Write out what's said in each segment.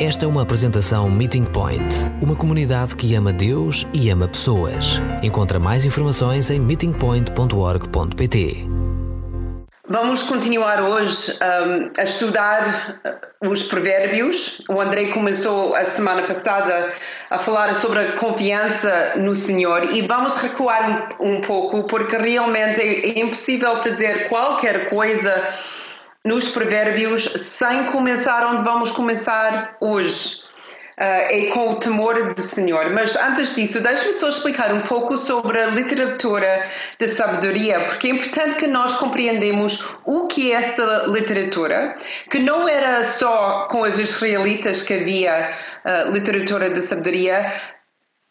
Esta é uma apresentação Meeting Point, uma comunidade que ama Deus e ama pessoas. Encontra mais informações em meetingpoint.org.pt. Vamos continuar hoje um, a estudar uh, os provérbios. O André começou a semana passada a falar sobre a confiança no Senhor e vamos recuar um, um pouco porque realmente é, impossível fazer qualquer coisa nos provérbios sem começar onde vamos começar hoje. Uh, é com o temor do Senhor. Mas antes disso, deixe-me só explicar um pouco sobre a literatura da sabedoria, porque é importante que nós compreendemos o que é essa literatura, que não era só com os israelitas que havia uh, literatura da sabedoria,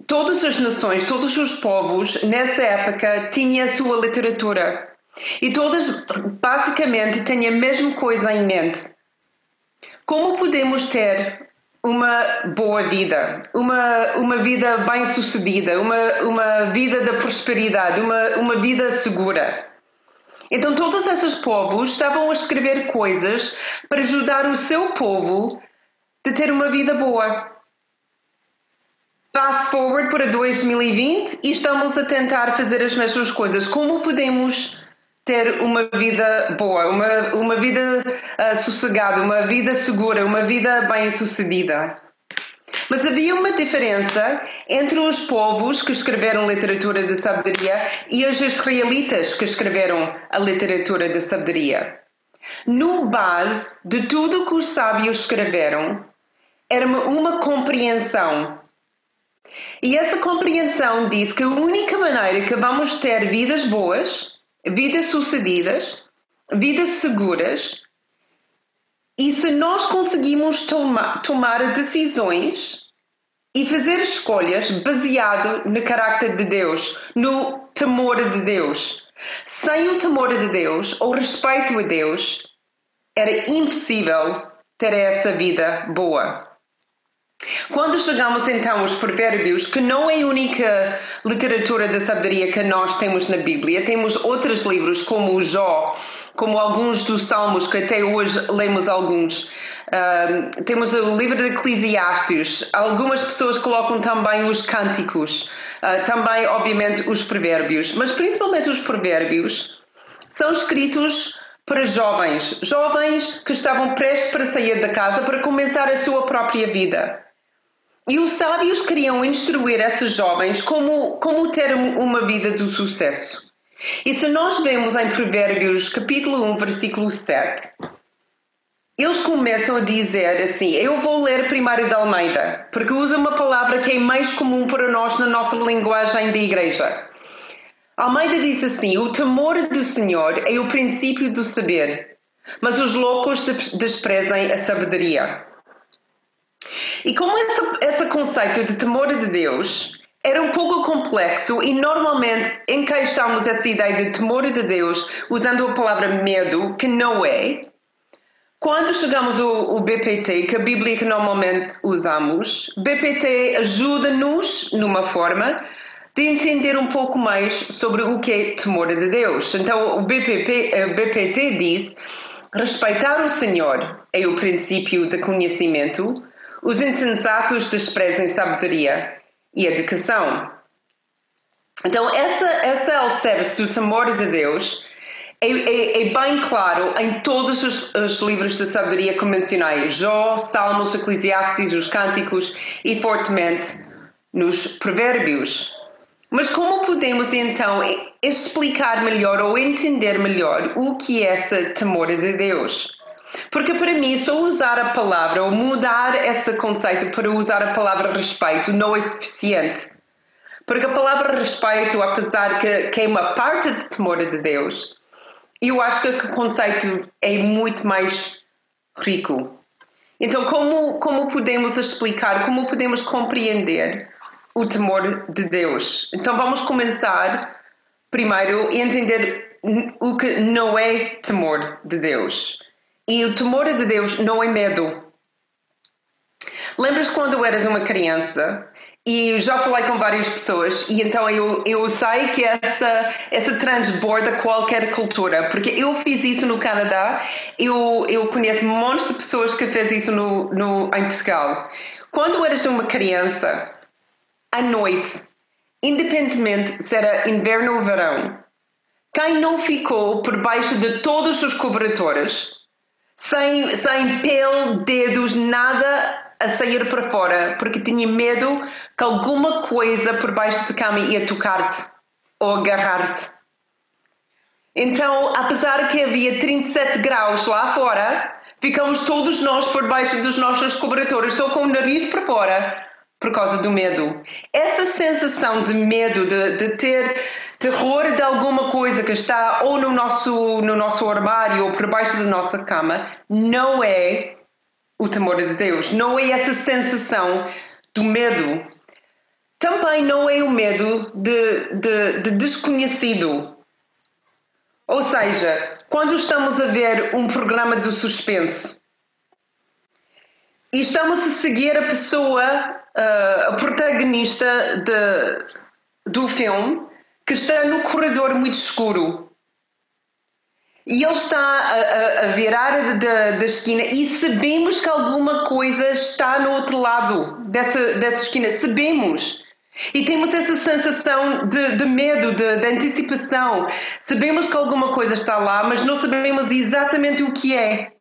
todas as nações, todos os povos nessa época tinham a sua literatura. E todas basicamente têm a mesma coisa em mente. Como podemos ter uma boa vida, uma, uma vida bem-sucedida, uma, uma vida da prosperidade, uma, uma vida segura? Então, todos esses povos estavam a escrever coisas para ajudar o seu povo a ter uma vida boa. Fast forward para 2020 e estamos a tentar fazer as mesmas coisas. Como podemos ter uma vida boa, uma, uma vida uh, sossegada, uma vida segura, uma vida bem-sucedida. Mas havia uma diferença entre os povos que escreveram literatura de sabedoria e os israelitas que escreveram a literatura de sabedoria. No base de tudo que os sábios escreveram, era uma, compreensão. E essa compreensão diz que a única maneira que vamos ter vidas boas vidas sucedidas, vidas seguras, e se nós conseguimos toma, tomar decisões e fazer escolhas baseado no carácter de Deus, no temor de Deus. Sem o temor de Deus ou respeito a Deus, era impossível ter essa vida boa. Quando chegamos então aos provérbios, que não é a única literatura da sabedoria que nós temos na Bíblia, temos outros livros como o Jó, como alguns dos Salmos, que até hoje lemos alguns. Uh, temos o livro de Eclesiastes, algumas pessoas colocam também os cânticos, uh, também, obviamente, os provérbios, mas principalmente os provérbios são escritos para jovens, jovens que estavam prestes para sair da casa para começar a sua própria vida. E os sábios queriam instruir esses jovens como, como ter uma vida de sucesso. E se nós vemos em Provérbios capítulo 1, versículo 7, eles começam a dizer assim: Eu vou ler primário da Almeida, porque usa uma palavra que é mais comum para nós na nossa linguagem da igreja. Almeida diz assim: O temor do Senhor é o princípio do saber, mas os loucos desprezem a sabedoria. E como esse, esse conceito de temor de Deus era um pouco complexo e normalmente encaixamos essa ideia de temor de Deus usando a palavra medo, que não é. Quando chegamos ao, ao BPT, que é a Bíblia que normalmente usamos, BPT ajuda-nos, numa forma, de entender um pouco mais sobre o que é temor de Deus. Então, o BPP, o BPT diz: respeitar o Senhor é o princípio de conhecimento, os insensatos desprezam sabedoria e educação. Então, essa, essa alicerce do temor de Deus é, é, é, bem claro em todos os, os, livros de sabedoria convencionais: Jó, Salmos, Eclesiastes, os Cânticos e fortemente nos Provérbios. Mas como podemos então explicar melhor ou entender melhor o que é esse temor de Deus? Porque para mim, só usar a palavra ou mudar esse conceito para usar a palavra respeito não é suficiente. Porque a palavra respeito, apesar que, que é uma parte de temor de Deus, eu acho que o conceito é muito mais rico. Então, como, como podemos explicar, como podemos compreender o temor de Deus? Então, vamos começar primeiro a entender o que não é temor de Deus. E o temor de Deus não é medo. Lembras quando eras uma criança e já falei com várias pessoas e então eu, eu sei que essa, essa transborda qualquer cultura, porque eu fiz isso no Canadá, eu, eu conheço montes de pessoas que fez isso no, no, em Portugal. Quando eras uma criança, à noite, independentemente se era inverno ou verão, quem não ficou por baixo de todos os cobertores, sem, sem pele, dedos, nada a sair para fora, porque tinha medo que alguma coisa por baixo da cama ia tocar-te ou agarrar-te. Então, apesar que havia 37 graus lá fora, ficamos todos nós por baixo dos nossos cobertores, só com o nariz para fora, por causa do medo. Essa sensação de medo, de, de ter terror de alguma coisa que está ou no nosso, no nosso armário ou por baixo da nossa cama, não é o temor de Deus. Não é essa sensação do medo. Também não é o medo de, de, de desconhecido. Ou seja, quando estamos a ver um programa de suspense e estamos a seguir a pessoa, uh, a protagonista de, do filme, que está no corredor muito escuro. E ele está a, a, a virar da, da esquina e sabemos que alguma coisa está no outro lado dessa, dessa esquina. Sabemos. E temos essa sensação de, de medo, de, de, antecipação. Sabemos que alguma coisa está lá, mas não sabemos exatamente o que é.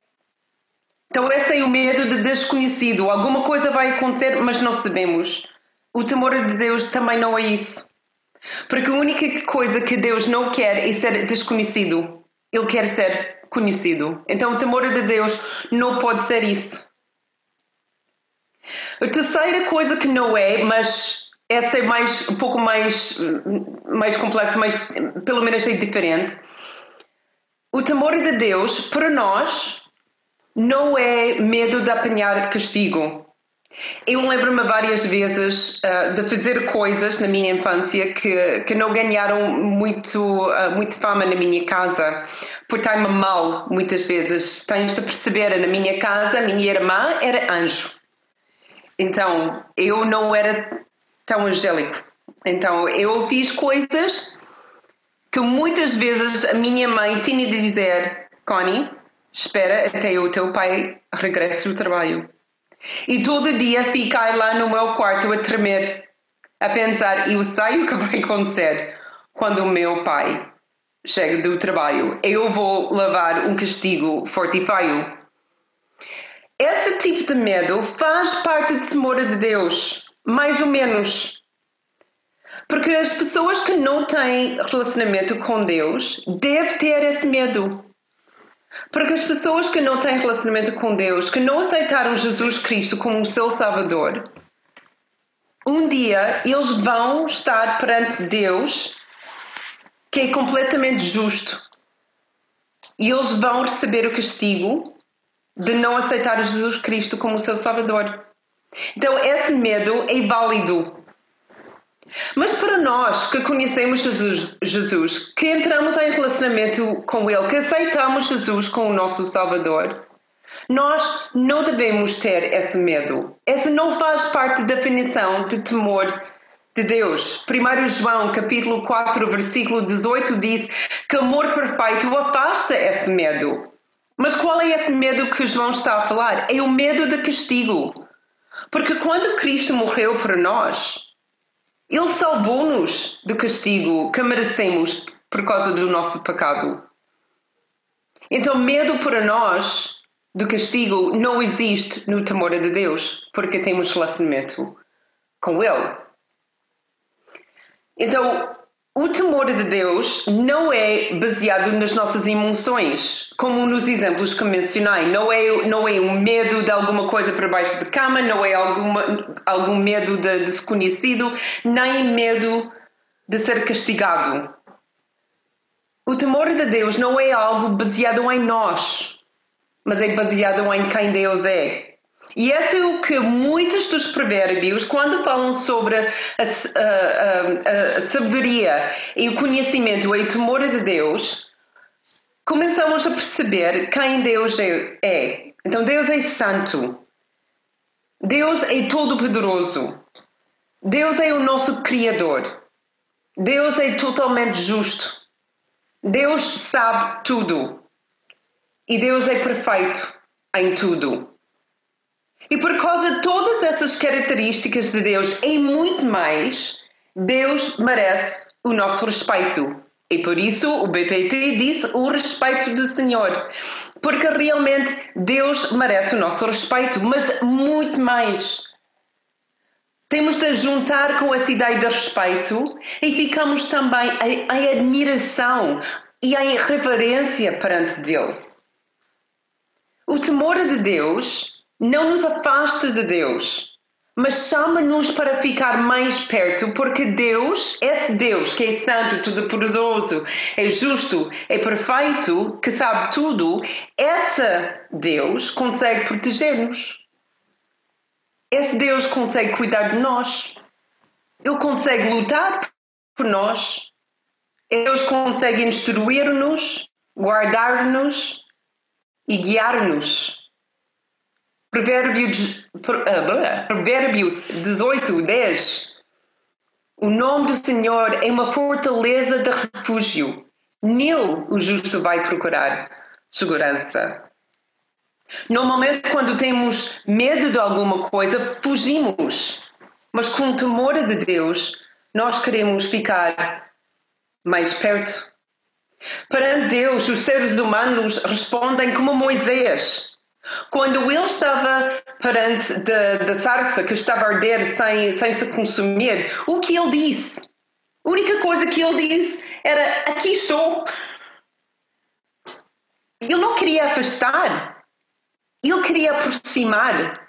Então, esse é o medo de desconhecido. Alguma coisa vai acontecer, mas não sabemos. O temor de Deus também não é isso. Porque a única coisa que Deus não quer é ser desconhecido. Ele quer ser conhecido. Então o temor de Deus não pode ser isso. A terceira coisa que não é, mas essa é mais, um pouco mais, mais complexa, mas pelo menos é diferente. O temor de Deus, para nós, não é medo de apanhar castigo. Eu lembro-me várias vezes uh, de fazer coisas na minha infância que, que não ganharam muito, uh, muito fama na minha casa. Portei-me mal muitas vezes. Tens de perceber, na minha casa, a minha irmã era anjo. Então, eu não era tão angélico. Então, eu fiz coisas que muitas vezes a minha mãe tinha de dizer: Connie, espera até o teu pai regresse do trabalho e todo dia fiquei lá no meu quarto a tremer, a pensar: eu sei o que vai acontecer quando o meu pai chega do trabalho. Eu vou levar um castigo forte e feio. Esse tipo de medo faz parte do temor de Deus, mais ou menos. Porque as pessoas que não têm relacionamento com Deus devem ter esse medo. Porque as pessoas que não têm relacionamento com Deus, que não aceitaram Jesus Cristo como o seu Salvador, um dia eles vão estar perante Deus, que é completamente justo, e eles vão receber o castigo de não aceitar Jesus Cristo como o seu Salvador. Então, esse medo é válido. Mas para nós que conhecemos Jesus, Jesus, que entramos em relacionamento com Ele, que aceitamos Jesus como o nosso Salvador, nós não devemos ter esse medo. Esse não faz parte da definição de temor de Deus. 1 João capítulo 4, versículo 18 diz que amor perfeito afasta esse medo. Mas qual é esse medo que João está a falar? É o medo de castigo. Porque quando Cristo morreu por nós, ele salvou-nos do castigo que merecemos por causa do nosso pecado. Então, medo para nós do castigo não existe no temor de Deus, porque temos relacionamento com Ele. Então, o temor de Deus não é baseado nas nossas emoções, como nos exemplos que mencionei. Não é, não é um medo de alguma coisa para baixo de cama, não é alguma, algum medo de desconhecido, nem medo de ser castigado. O temor de Deus não é algo baseado em nós, mas é baseado em quem Deus é. E esse é o que muitos dos provérbios, quando falam sobre a, a, a, a sabedoria e o conhecimento e o temor de Deus, começamos a perceber quem Deus é. Então, Deus é santo. Deus é todo-poderoso. Deus é o nosso Criador. Deus é totalmente justo. Deus sabe tudo. E Deus é perfeito em tudo. E por causa de todas essas características de Deus e muito mais, Deus merece o nosso respeito. E por isso o BPT disse o respeito do Senhor. Porque realmente Deus merece o nosso respeito, mas muito mais. Temos de juntar com essa ideia de respeito e ficamos também em, admiração e em reverência perante Deus. O temor de Deus não nos afasta de Deus, mas chama-nos para ficar mais perto, porque Deus, esse Deus que é santo, todo-poderoso, é justo, é perfeito, que sabe tudo, esse Deus consegue proteger-nos. Esse Deus consegue cuidar de nós. Ele consegue lutar por nós. Deus consegue instruir-nos, guardar-nos e guiar-nos. Provérbios, ah, Provérbios 18, 10. O nome do Senhor é uma fortaleza de refúgio. Nele o justo vai procurar segurança. Normalmente, quando temos medo de alguma coisa, fugimos. Mas com o temor de Deus, nós queremos ficar mais perto. Para Deus, os seres humanos respondem como Moisés. Quando ele estava perante da sarça que estava a arder sem, sem se consumir, o que ele disse? A única coisa que ele disse era: Aqui estou. Ele não queria afastar, ele queria aproximar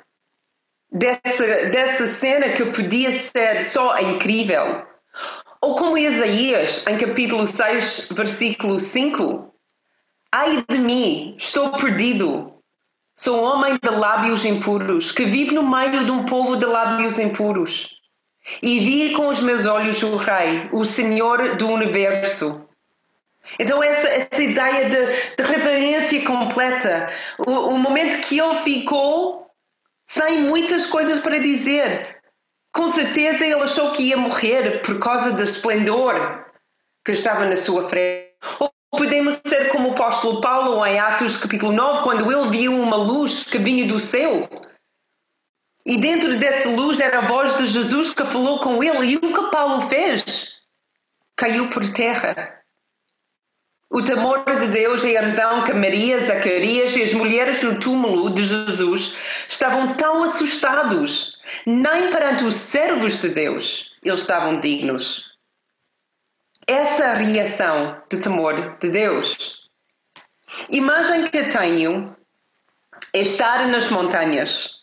dessa, dessa cena que podia ser só incrível. Ou como Isaías, em capítulo 6, versículo 5: Ai de mim, estou perdido. Sou um homem de lábios impuros, que vive no meio de um povo de lábios impuros. E vi com os meus olhos o Rei, o Senhor do universo. Então, essa, essa ideia de, de reverência completa, o, o momento que ele ficou sem muitas coisas para dizer, com certeza ele achou que ia morrer por causa do esplendor que estava na sua frente. Ou podemos ser como o apóstolo Paulo em Atos capítulo 9, quando ele viu uma luz que vinha do céu. E dentro dessa luz era a voz de Jesus que falou com ele. E o que Paulo fez? Caiu por terra. O temor de Deus é a razão que Maria, Zacarias e as mulheres no túmulo de Jesus estavam tão assustados. Nem perante os servos de Deus eles estavam dignos. Essa reação de temor de Deus. Imagem que tenho é estar nas montanhas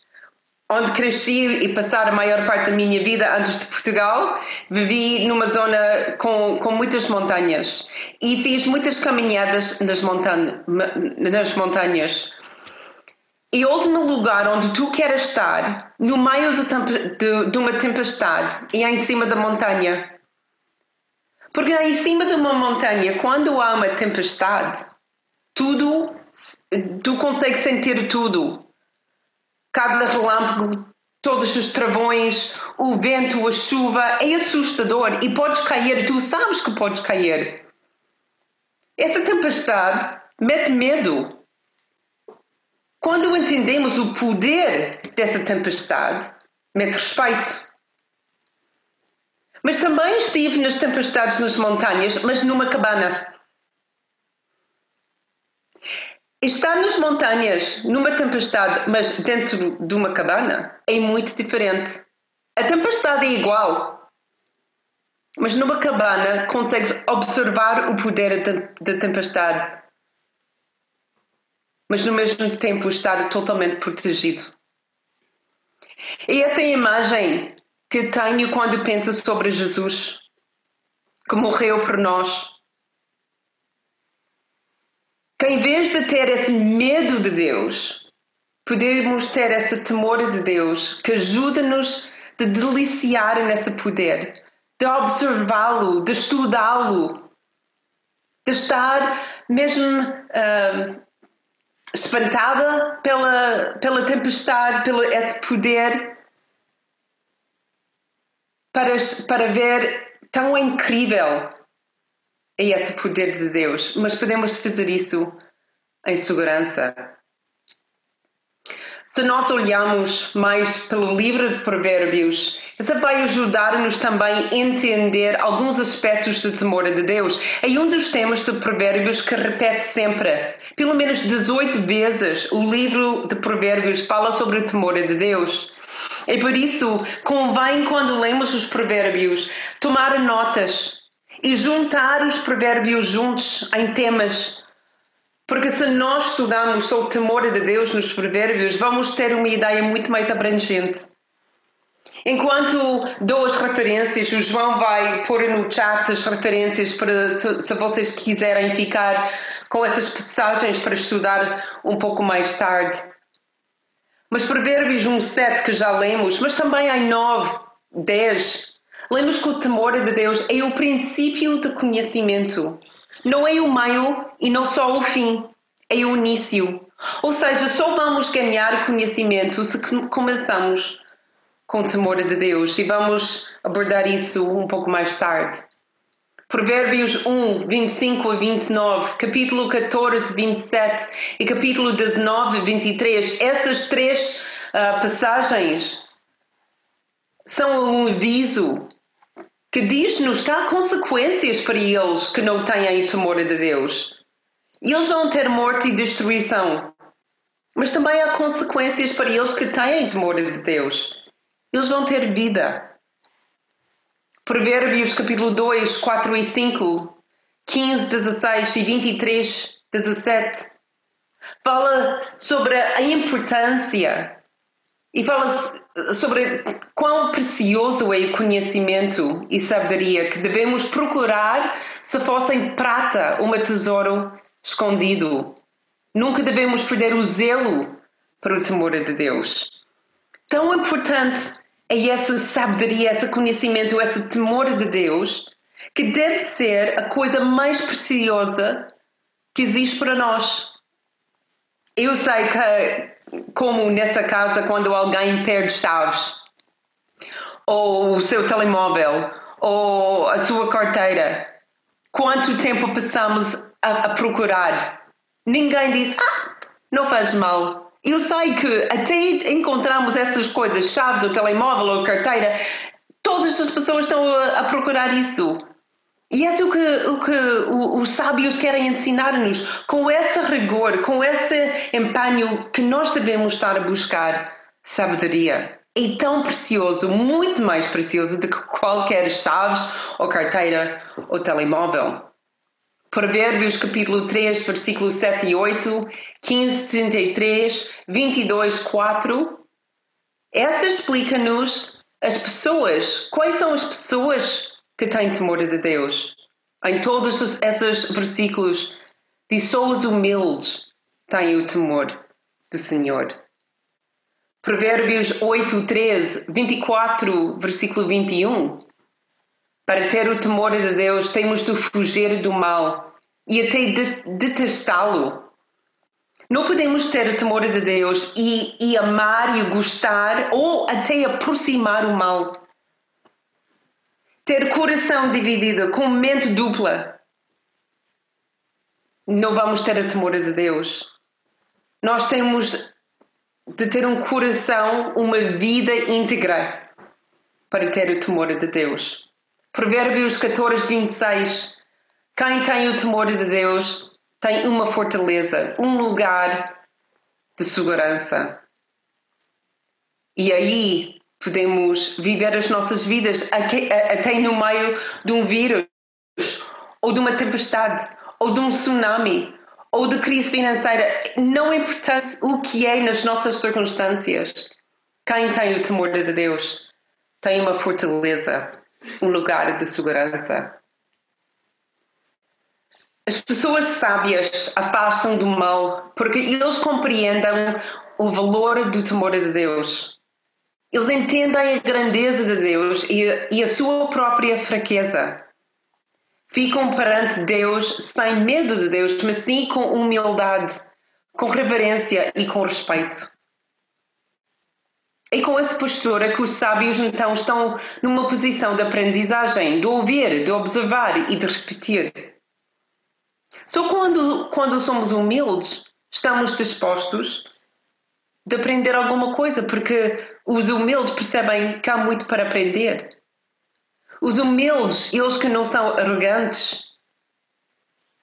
onde cresci e passar a maior parte da minha vida antes de Portugal, vivi numa zona com, com muitas montanhas e fiz muitas caminhadas nas, montan nas montanhas. E o último lugar onde tu queres estar, no meio de, de, de uma tempestade, e em cima da montanha. Porque em cima de uma montanha, quando há uma tempestade, tudo, tu consegues sentir tudo cada relâmpago, todos os travões, o vento, a chuva, é assustador e podes cair, tu sabes que podes cair. Essa tempestade mete medo. Quando entendemos o poder dessa tempestade, mete respeito. Mas também estive nas tempestades nas montanhas, mas numa cabana. Estar nas montanhas, numa tempestade, mas dentro de uma cabana, é muito diferente. A tempestade é igual, mas numa cabana consegues observar o poder da tempestade, mas no mesmo tempo estar totalmente protegido. E essa é imagem que tenho quando penso sobre Jesus, que morreu por nós. Que em vez de ter esse medo de Deus, podemos ter esse temor de Deus que ajuda-nos de deliciar nesse poder, de observá-lo, de estudá-lo, de estar mesmo uh, espantada pela, pela tempestade, pelo esse poder, para, para ver tão incrível é esse poder de Deus, mas podemos fazer isso em segurança. Se nós olhamos mais pelo livro de Provérbios, isso vai ajudar-nos também a entender alguns aspectos do temor de Deus. É um dos temas de Provérbios que repete sempre. Pelo menos 18 vezes o livro de Provérbios fala sobre o temor de Deus. E por isso, convém, quando lemos os Provérbios, tomar notas e juntar os Provérbios juntos em temas porque se nós estudarmos sobre o temor de Deus nos provérbios, vamos ter uma ideia muito mais abrangente. Enquanto dou as referências, o João vai pôr no chat as referências para se, se vocês quiserem ficar com essas passagens para estudar um pouco mais tarde. Mas Provérbios 1, 7 que já lemos, mas também em 9, 10, lemos que o temor de Deus é o princípio de conhecimento. Não é o meio e não só o fim, é o início. Ou seja, só vamos ganhar conhecimento se começamos com temor de Deus e vamos abordar isso um pouco mais tarde. Provérbios 1, 25 a 29, capítulo 14, 27 e capítulo 19, 23. Essas três uh, passagens são um aviso que diz-nos que há consequências para eles que não têm o temor de Deus. Eles vão ter morte e destruição. Mas também há consequências para eles que têm temor de Deus. Eles vão ter vida. Provérbios capítulo 2, 4 e 5, 15, 16 e 23, 17 fala sobre a importância e fala sobre quão precioso é o conhecimento e sabedoria que devemos procurar se fossem prata um tesouro escondido. Nunca devemos perder o zelo para o temor de Deus. Tão importante é essa sabedoria, esse conhecimento, esse temor de Deus, que deve ser a coisa mais preciosa que existe para nós. Eu sei que como nessa casa quando alguém perde chaves, ou o seu telemóvel, ou a sua carteira. Quanto tempo passamos a, a procurar? Ninguém diz, ah, não faz mal. Eu sei que até encontramos essas coisas, chaves, o telemóvel ou carteira, todas as pessoas estão a, a procurar isso. E é o que, o que os sábios querem ensinar-nos, com esse rigor, com esse empenho que nós devemos estar a buscar sabedoria. É tão precioso, muito mais precioso do que qualquer chaves ou carteira ou telemóvel. Provérbios capítulo 3, versículo 7 e 8, 15, 33, 22, 4. Essa explica-nos as pessoas. Quais são as pessoas que tem temor de Deus. Em todos esses versículos, diz só os humildes têm o temor do Senhor. Provérbios 8, 13, 24, versículo 21. Para ter o temor de Deus, temos de fugir do mal e até detestá-lo. Não podemos ter temor de Deus e, e amar e gostar ou até aproximar o mal ter coração dividido, com mente dupla, não vamos ter a temor de Deus. Nós temos de ter um coração, uma vida íntegra para ter o temor de Deus. Provérbios 14, 26. Quem tem o temor de Deus tem uma fortaleza, um lugar de segurança. E aí podemos viver as nossas vidas até no meio de um vírus, ou de uma tempestade, ou de um tsunami, ou de crise financeira. Não importa o que é nas nossas circunstâncias. Quem tem o temor de Deus tem uma fortaleza, um lugar de segurança. As pessoas sábias afastam do mal porque eles compreendem o valor do temor de Deus. Eles entendem a grandeza de Deus e e a sua própria fraqueza. Ficam perante Deus sem medo de Deus, mas sim com humildade, com reverência e com respeito. É com essa postura que os sábios então estão numa posição de aprendizagem, de ouvir, de observar e de repetir. Só quando, quando somos humildes, estamos dispostos de aprender alguma coisa, porque os humildes percebem que há muito para aprender. Os humildes, eles que não são arrogantes,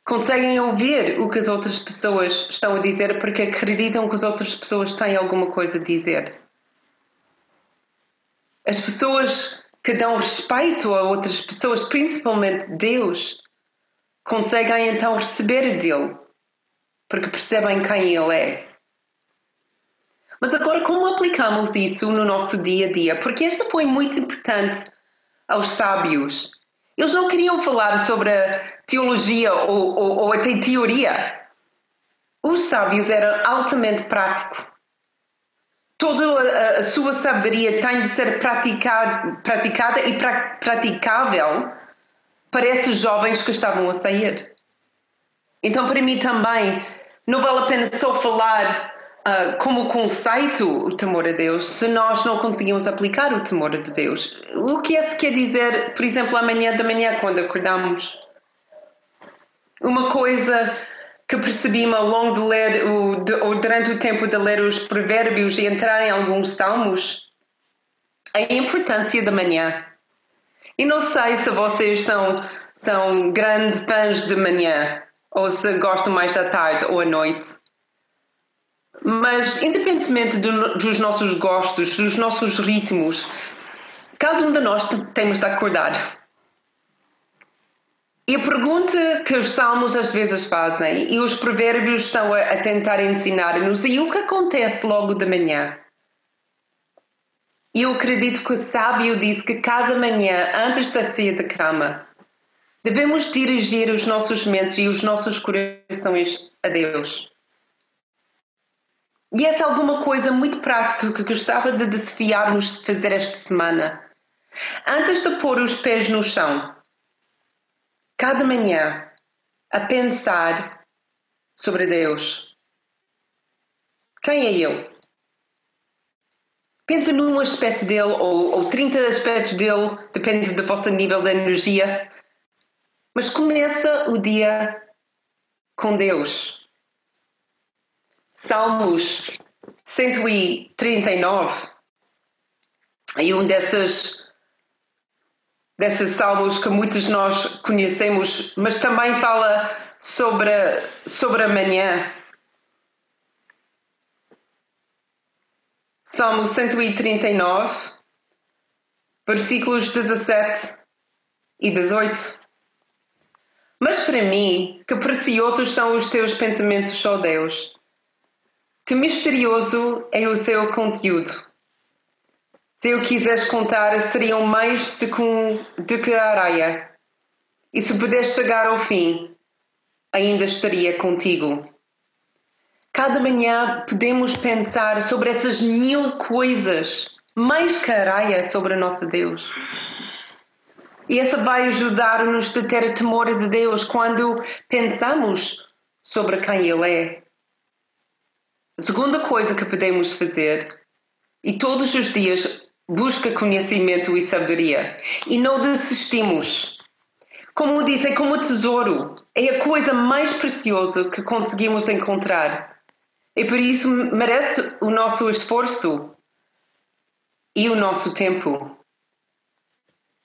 conseguem ouvir o que as outras pessoas estão a dizer porque acreditam que as outras pessoas têm alguma coisa a dizer. As pessoas que dão respeito a outras pessoas, principalmente Deus, conseguem então receber dele, porque percebem quem ele é. Mas agora, como aplicamos isso no nosso dia a dia? Porque esta foi muito importante aos sábios. Eles não queriam falar sobre teologia ou, ou, ou até teoria. Os sábios eram altamente práticos. Toda a, a, sua sabedoria tem de ser praticado, praticada e pra, praticável para esses jovens que estavam a sair. Então, para mim também, não vale a pena só falar uh, como conceito o temor a Deus se nós não conseguimos aplicar o temor a Deus. O que é se quer dizer, por exemplo, amanhã da manhã, quando acordamos? Uma coisa que percebi-me ao longo de ler, o, de, ou durante o tempo de ler os provérbios e entrar em alguns salmos, é a importância da manhã. E não sei se vocês são, são grandes fãs de manhã, ou se gostam mais da tarde ou à noite. Mas, independentemente do, dos nossos gostos, dos nossos ritmos, cada um de nós temos de acordar. E a pergunta que os salmos às vezes fazem e os provérbios estão a, a tentar ensinar-nos e o que acontece logo de manhã? E eu acredito que o sábio diz que cada manhã, antes da ceia de cama, devemos dirigir os nossos mentes e os nossos corações a Deus. E essa é alguma coisa muito prática que gostava de desafiar-nos de fazer esta semana. Antes de pôr os pés no chão, cada manhã, a pensar sobre Deus. Quem é Ele? Pensa num aspecto dele ou, ou 30 aspectos dele, depende do vosso nível de energia. Mas começa o dia com Deus. Salmos 139. E um desses, desses salmos que muitos de nós conhecemos, mas também fala sobre, sobre a manhã. Salmo 139, versículos 17 e 18. Mas para mim, que preciosos são os teus pensamentos, ó Deus que misterioso é o seu conteúdo. Se eu quisesse contar, seriam mais do que, um, do que a areia. E se pudesse chegar ao fim, ainda estaria contigo. Cada manhã podemos pensar sobre essas mil coisas, mais que a areia sobre o nosso Deus. E essa vai ajudar-nos a ter temor de Deus quando pensamos sobre quem Ele é. Segunda coisa que podemos fazer, e todos os dias busca conhecimento e sabedoria, e não desistimos. Como disse, é como tesouro, é a coisa mais preciosa que conseguimos encontrar. E por isso merece o nosso esforço e o nosso tempo.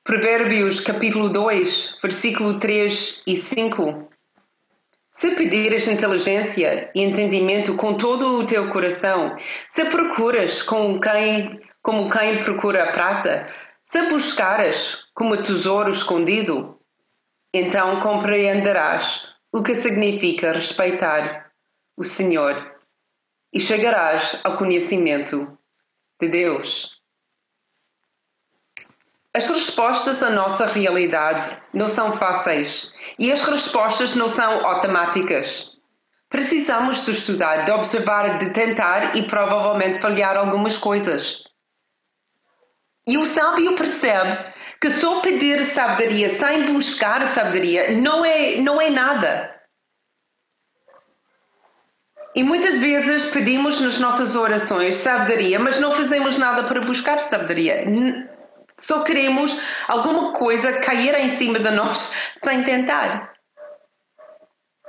Provérbios capítulo 2, versículo 3 e 5 se pedires inteligência e entendimento com todo o teu coração, se procuras quem, como quem procura a prata, se buscares como tesouro escondido, então compreenderás o que significa respeitar o Senhor e chegarás ao conhecimento de Deus. As respostas à nossa realidade não são fáceis e as respostas não são automáticas. Precisamos de estudar, de observar, de tentar e provavelmente falhar algumas coisas. E o sábio percebe que só pedir sabedoria sem buscar sabedoria não é, não é nada. E muitas vezes pedimos nas nossas orações sabedoria, mas não fazemos nada para buscar sabedoria. Só queremos alguma coisa cair em cima de nós sem tentar.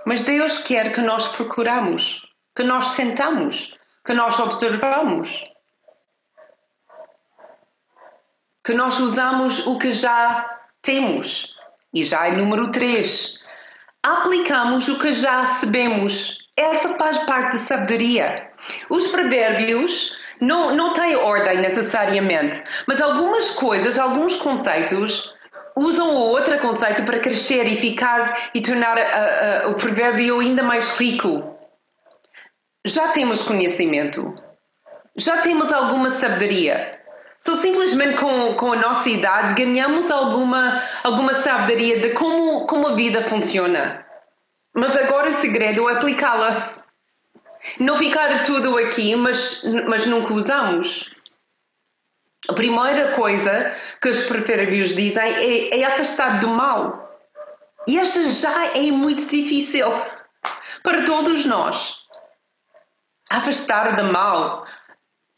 Mas Deus quer que nós procuramos, que nós tentamos, que nós observamos, que nós usamos o que já temos. E já é número 3. Aplicamos o que já sabemos essa faz parte da sabedoria. Os provérbios não, não têm ordem necessariamente, mas algumas coisas, alguns conceitos usam o outro conceito para crescer e ficar e tornar uh, uh, o provérbio ainda mais rico. Já temos conhecimento, já temos alguma sabedoria. Só simplesmente com, com a nossa idade ganhamos alguma, alguma sabedoria de como, como a vida funciona. Mas agora o segredo é aplicá-la. Não ficar tudo aqui, mas, mas nunca usamos. A primeira coisa que os provérbios dizem é, é afastar do mal. E esta já é muito difícil para todos nós. Afastar do mal.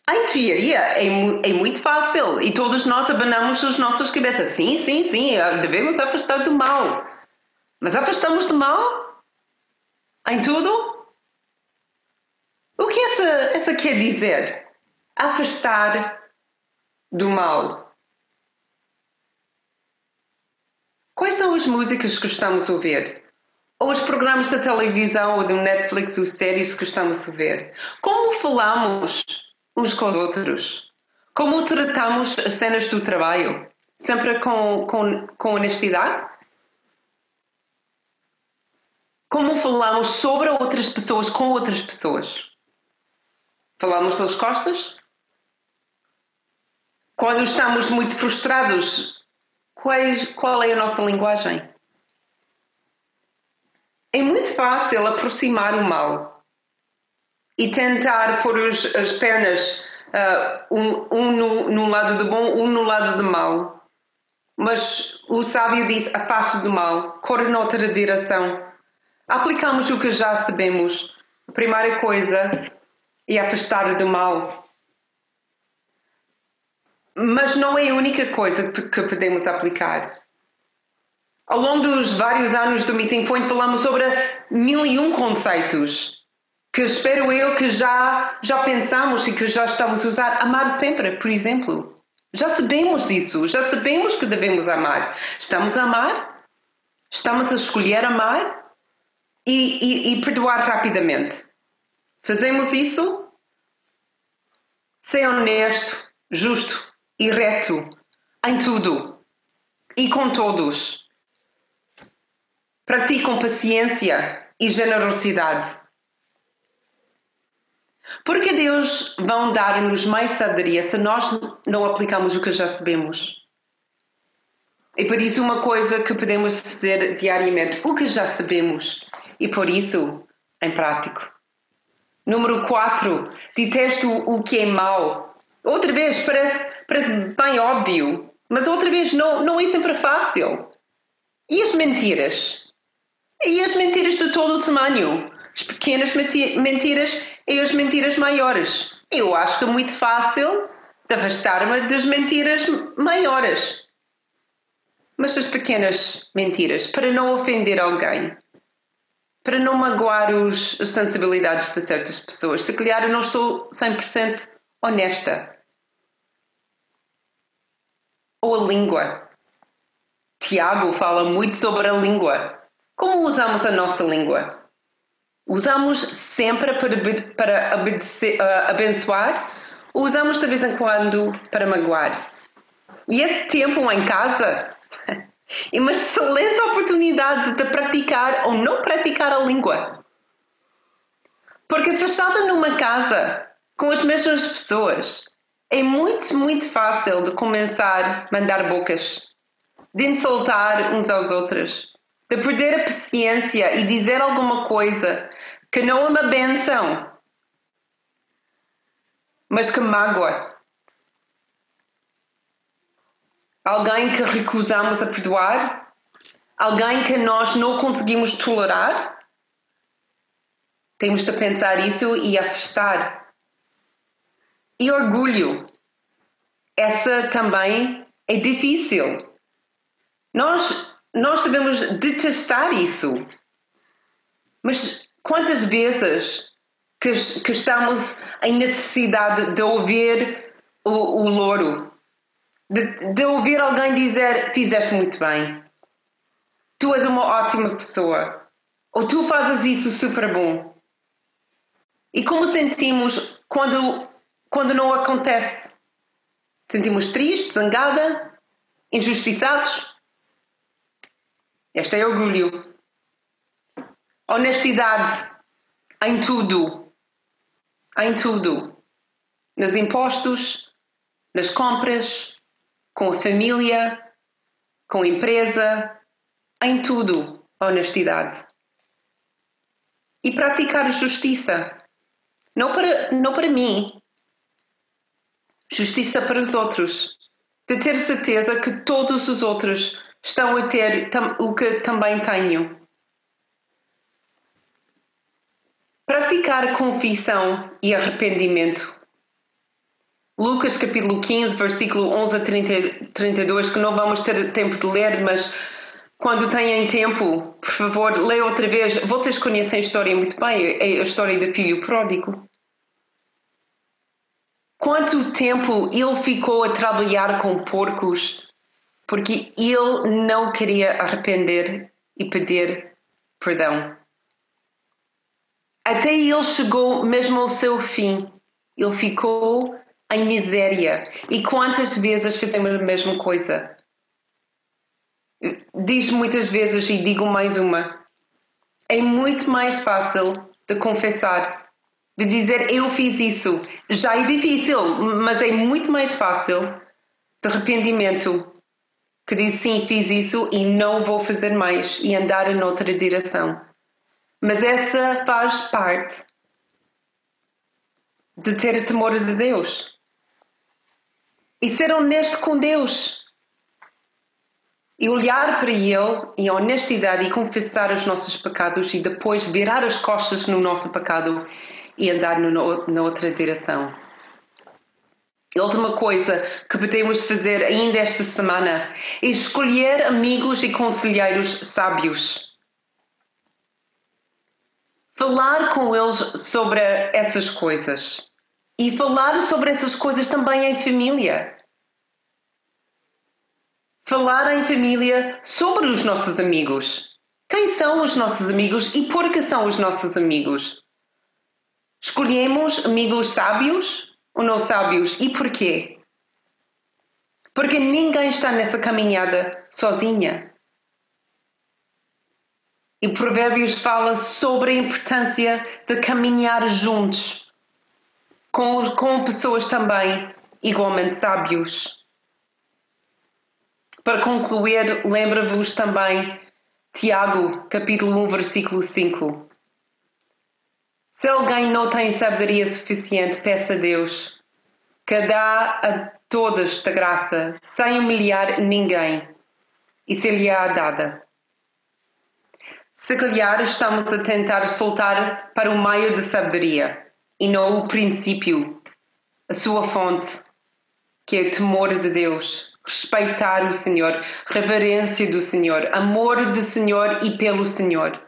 Em teoria é, é muito fácil e todos nós abanamos as nossas cabeças. Sim, sim, sim, devemos afastar do mal. Mas afastamos do mal? Em tudo? O que essa, essa quer dizer? Afastar do mal. Quais são as músicas que estamos a ouvir? Ou os programas da televisão ou do Netflix ou séries que estamos a ver? Como falamos uns com os outros? Como tratamos as cenas do trabalho? Sempre com, com, com honestidade? como falamos sobre outras pessoas com outras pessoas. Falamos das costas? Quando estamos muito frustrados, qual é a nossa linguagem? É muito fácil aproximar o mal e tentar pôr as pernas uh, um, um no, no, lado do bom, um no lado do mal. Mas o sábio diz: afaste do mal, corre noutra direção aplicamos o que já sabemos. A primeira coisa é afastar do mal. Mas não é a única coisa que podemos aplicar. Ao longo dos vários anos do Meeting Point falamos sobre mil e um conceitos que espero eu que já, já pensamos e que já estamos a usar. Amar sempre, por exemplo. Já sabemos isso, já sabemos que devemos amar. Estamos a amar? Estamos a escolher amar? e, e, e perdoar rapidamente. Fazemos isso? Ser honesto, justo e reto em tudo e com todos. Praticam paciência e generosidade. Porque Deus vão dar-nos mais sabedoria se nós não aplicamos o que já sabemos. E por isso, uma coisa que podemos fazer diariamente, o que já sabemos, e por isso em prático. Número 4. Detesto o que é mau. Outra vez, parece, parece bem óbvio, mas outra vez não, não é sempre fácil. E as mentiras? E as mentiras de todo o tamanho? As pequenas mentiras e as mentiras maiores? Eu acho que é muito fácil afastar-me das mentiras maiores. Mas as pequenas mentiras, para não ofender alguém, para não magoar os, as sensibilidades de certas pessoas. Se calhar eu não estou 100% honesta. Ou a língua. Tiago fala muito sobre a língua. Como usamos a nossa língua? Usamos sempre para, para uh, abençoar ou usamos de vez em quando para magoar? E esse tempo em casa é uma excelente oportunidade de praticar ou não praticar a língua. Porque fechada numa casa com as mesmas pessoas, é muito, muito fácil de começar a mandar bocas, de insultar uns aos outros, de perder a paciência e dizer alguma coisa que não é uma benção, mas que mágoa alguém que recusamos a perdoar, alguém que nós não conseguimos tolerar, Temos de pensar isso e afastar. E orgulho. Essa também é difícil. Nós, nós devemos detestar isso. Mas quantas vezes que, que estamos em necessidade de ouvir o, o louro, de, de ouvir alguém dizer: Fizeste muito bem, tu és uma ótima pessoa, ou tu fazes isso super bom. E como sentimos quando, quando não acontece? Sentimos tristes, zangada, injustiçados? Este é orgulho. Honestidade em tudo. Em tudo. Nos impostos, nas compras, com a família, com a empresa, em tudo. Honestidade. E praticar justiça. Não para, não para mim. Justiça para os outros. De ter certeza que todos os outros estão a ter o que também tenho. Praticar confissão e arrependimento. Lucas capítulo 15, versículo 11 a 30, 32, que não vamos ter tempo de ler, mas quando tenham tempo, por favor, leiam outra vez. Vocês conhecem a história muito bem, é a história do filho pródigo. Quanto tempo ele ficou a trabalhar com porcos porque ele não queria arrepender e pedir perdão até ele chegou mesmo ao seu fim. Ele ficou em miséria. E quantas vezes fazemos a mesma coisa? Diz muitas vezes, e digo mais uma: é muito mais fácil de confessar, de dizer eu fiz isso. Já é difícil, mas é muito mais fácil de arrependimento que diz sim, fiz isso e não vou fazer mais e andar em outra direção. Mas essa faz parte de ter temor de Deus e ser honesto com Deus. E olhar para Ele em honestidade e confessar os nossos pecados e depois virar as costas no nosso pecado e andar no, na outra direção. A última coisa que podemos fazer ainda esta semana é escolher amigos e conselheiros sábios. Falar com eles sobre essas coisas e falar sobre essas coisas também em família. Falar em família sobre os nossos amigos. Quem são os nossos amigos e por que são os nossos amigos? Escolhemos amigos sábios ou não sábios e porquê? Porque ninguém está nessa caminhada sozinha. E Provérbios fala sobre a importância de caminhar juntos com, com pessoas também igualmente sábios. Para concluir, lembra-vos também Tiago, capítulo 1, versículo 5. Se alguém não tem sabedoria suficiente, peça a Deus, que dá a todas da graça, sem humilhar ninguém, e se lhe há dada. Se calhar estamos a tentar soltar para o meio de sabedoria e não o princípio, a sua fonte, que é o temor de Deus, respeitar o Senhor, reverência do Senhor, amor do Senhor e pelo Senhor.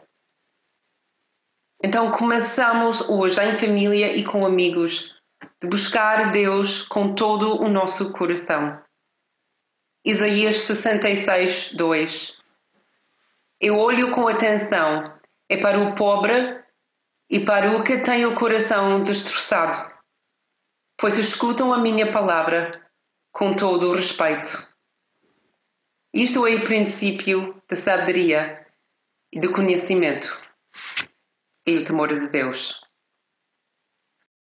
Então começamos hoje em família e com amigos de buscar Deus com todo o nosso coração. Isaías 66, 2 eu olho com atenção é para o pobre e que tem o coração destroçado, pois escutam a minha palavra com todo o respeito. Isto é o princípio da sabedoria e do conhecimento e o temor de Deus.